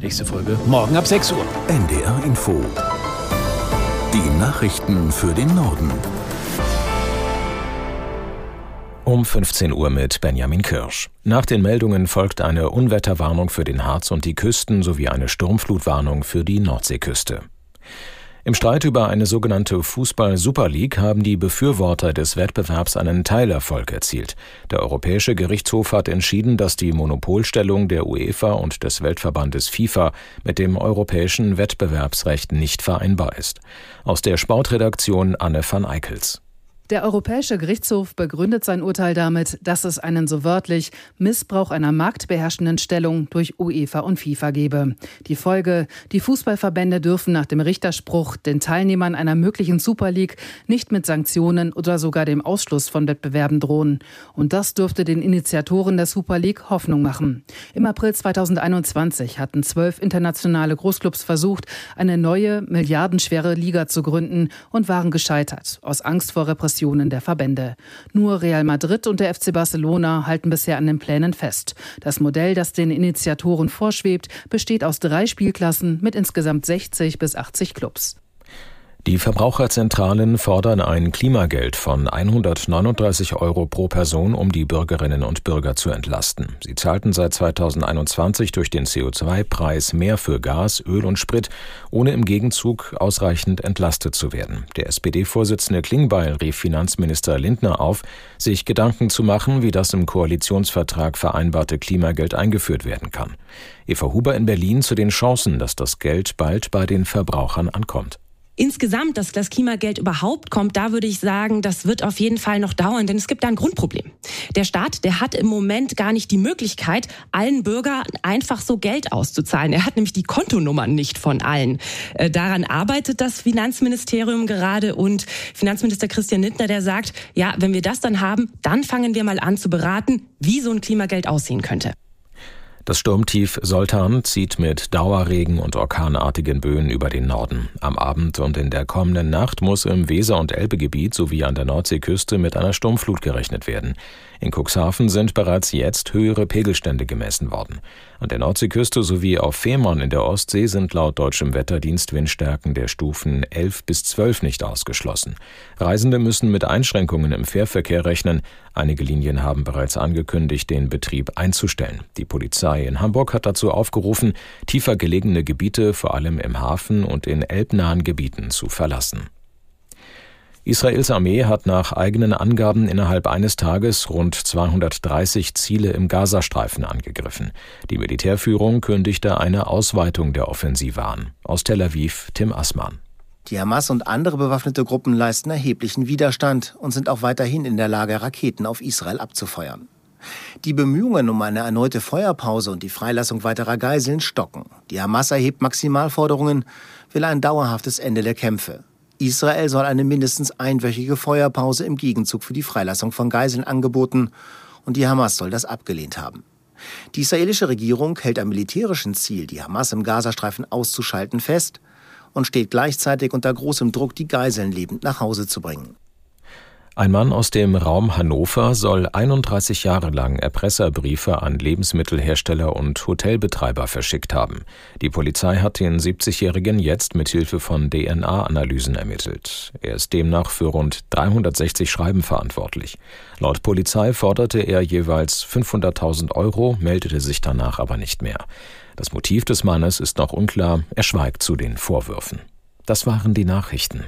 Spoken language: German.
Nächste Folge morgen ab 6 Uhr. NDR Info. Die Nachrichten für den Norden. Um 15 Uhr mit Benjamin Kirsch. Nach den Meldungen folgt eine Unwetterwarnung für den Harz und die Küsten sowie eine Sturmflutwarnung für die Nordseeküste. Im Streit über eine sogenannte Fußball-Super League haben die Befürworter des Wettbewerbs einen Teilerfolg erzielt. Der Europäische Gerichtshof hat entschieden, dass die Monopolstellung der UEFA und des Weltverbandes FIFA mit dem europäischen Wettbewerbsrecht nicht vereinbar ist. Aus der Sportredaktion Anne van Eickels. Der Europäische Gerichtshof begründet sein Urteil damit, dass es einen so wörtlich Missbrauch einer marktbeherrschenden Stellung durch UEFA und FIFA gebe. Die Folge, die Fußballverbände dürfen nach dem Richterspruch den Teilnehmern einer möglichen Super League nicht mit Sanktionen oder sogar dem Ausschluss von Wettbewerben drohen. Und das dürfte den Initiatoren der Super League Hoffnung machen. Im April 2021 hatten zwölf internationale Großclubs versucht, eine neue, milliardenschwere Liga zu gründen und waren gescheitert, aus Angst vor Repression Diskussionen der Verbände. Nur Real Madrid und der FC Barcelona halten bisher an den Plänen fest. Das Modell, das den Initiatoren vorschwebt, besteht aus drei Spielklassen mit insgesamt 60 bis 80 Clubs. Die Verbraucherzentralen fordern ein Klimageld von 139 Euro pro Person, um die Bürgerinnen und Bürger zu entlasten. Sie zahlten seit 2021 durch den CO2-Preis mehr für Gas, Öl und Sprit, ohne im Gegenzug ausreichend entlastet zu werden. Der SPD-Vorsitzende Klingbeil rief Finanzminister Lindner auf, sich Gedanken zu machen, wie das im Koalitionsvertrag vereinbarte Klimageld eingeführt werden kann. Eva Huber in Berlin zu den Chancen, dass das Geld bald bei den Verbrauchern ankommt. Insgesamt, dass das Klimageld überhaupt kommt, da würde ich sagen, das wird auf jeden Fall noch dauern, denn es gibt da ein Grundproblem. Der Staat, der hat im Moment gar nicht die Möglichkeit, allen Bürgern einfach so Geld auszuzahlen. Er hat nämlich die Kontonummern nicht von allen. Äh, daran arbeitet das Finanzministerium gerade und Finanzminister Christian Lindner, der sagt, ja, wenn wir das dann haben, dann fangen wir mal an zu beraten, wie so ein Klimageld aussehen könnte. Das Sturmtief Soltan zieht mit Dauerregen und orkanartigen Böen über den Norden. Am Abend und in der kommenden Nacht muss im Weser- und Elbegebiet sowie an der Nordseeküste mit einer Sturmflut gerechnet werden. In Cuxhaven sind bereits jetzt höhere Pegelstände gemessen worden. An der Nordseeküste sowie auf Fehmarn in der Ostsee sind laut deutschem Wetterdienst Windstärken der Stufen 11 bis 12 nicht ausgeschlossen. Reisende müssen mit Einschränkungen im Fährverkehr rechnen. Einige Linien haben bereits angekündigt, den Betrieb einzustellen. Die Polizei in Hamburg hat dazu aufgerufen, tiefer gelegene Gebiete, vor allem im Hafen und in elbnahen Gebieten, zu verlassen. Israels Armee hat nach eigenen Angaben innerhalb eines Tages rund 230 Ziele im Gazastreifen angegriffen. Die Militärführung kündigte eine Ausweitung der Offensive an. Aus Tel Aviv Tim Assmann. Die Hamas und andere bewaffnete Gruppen leisten erheblichen Widerstand und sind auch weiterhin in der Lage, Raketen auf Israel abzufeuern. Die Bemühungen um eine erneute Feuerpause und die Freilassung weiterer Geiseln stocken. Die Hamas erhebt Maximalforderungen, will ein dauerhaftes Ende der Kämpfe. Israel soll eine mindestens einwöchige Feuerpause im Gegenzug für die Freilassung von Geiseln angeboten und die Hamas soll das abgelehnt haben. Die israelische Regierung hält am militärischen Ziel, die Hamas im Gazastreifen auszuschalten, fest und steht gleichzeitig unter großem Druck, die Geiseln lebend nach Hause zu bringen. Ein Mann aus dem Raum Hannover soll 31 Jahre lang Erpresserbriefe an Lebensmittelhersteller und Hotelbetreiber verschickt haben. Die Polizei hat den 70-Jährigen jetzt mit Hilfe von DNA-Analysen ermittelt. Er ist demnach für rund 360 Schreiben verantwortlich. Laut Polizei forderte er jeweils 500.000 Euro, meldete sich danach aber nicht mehr. Das Motiv des Mannes ist noch unklar. Er schweigt zu den Vorwürfen. Das waren die Nachrichten.